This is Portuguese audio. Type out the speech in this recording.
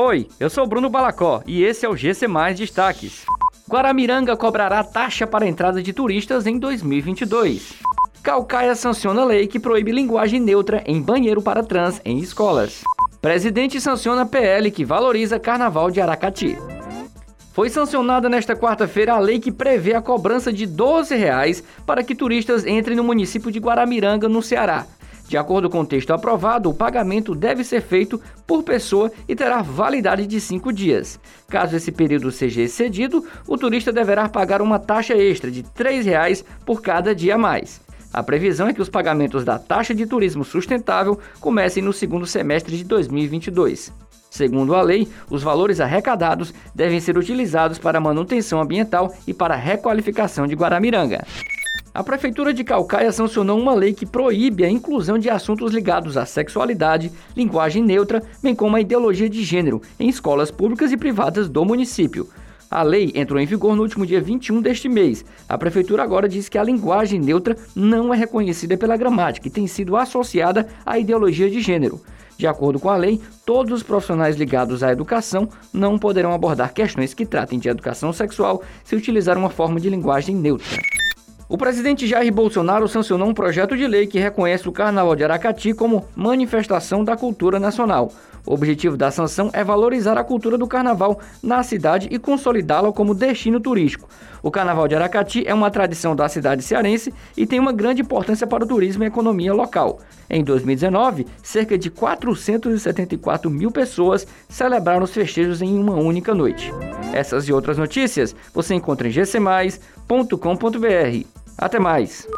Oi, eu sou Bruno Balacó e esse é o GC Mais Destaques. Guaramiranga cobrará taxa para entrada de turistas em 2022. Calcaia sanciona lei que proíbe linguagem neutra em banheiro para trans em escolas. Presidente sanciona PL que valoriza Carnaval de Aracati. Foi sancionada nesta quarta-feira a lei que prevê a cobrança de 12 reais para que turistas entrem no município de Guaramiranga, no Ceará. De acordo com o texto aprovado, o pagamento deve ser feito por pessoa e terá validade de cinco dias. Caso esse período seja excedido, o turista deverá pagar uma taxa extra de R$ 3,00 por cada dia a mais. A previsão é que os pagamentos da taxa de turismo sustentável comecem no segundo semestre de 2022. Segundo a lei, os valores arrecadados devem ser utilizados para manutenção ambiental e para requalificação de Guaramiranga. A Prefeitura de Calcaia sancionou uma lei que proíbe a inclusão de assuntos ligados à sexualidade, linguagem neutra, bem como a ideologia de gênero, em escolas públicas e privadas do município. A lei entrou em vigor no último dia 21 deste mês. A Prefeitura agora diz que a linguagem neutra não é reconhecida pela gramática e tem sido associada à ideologia de gênero. De acordo com a lei, todos os profissionais ligados à educação não poderão abordar questões que tratem de educação sexual se utilizar uma forma de linguagem neutra. O presidente Jair Bolsonaro sancionou um projeto de lei que reconhece o Carnaval de Aracati como manifestação da cultura nacional. O objetivo da sanção é valorizar a cultura do carnaval na cidade e consolidá-la como destino turístico. O Carnaval de Aracati é uma tradição da cidade cearense e tem uma grande importância para o turismo e a economia local. Em 2019, cerca de 474 mil pessoas celebraram os festejos em uma única noite. Essas e outras notícias você encontra em gcmais.com.br. Até mais!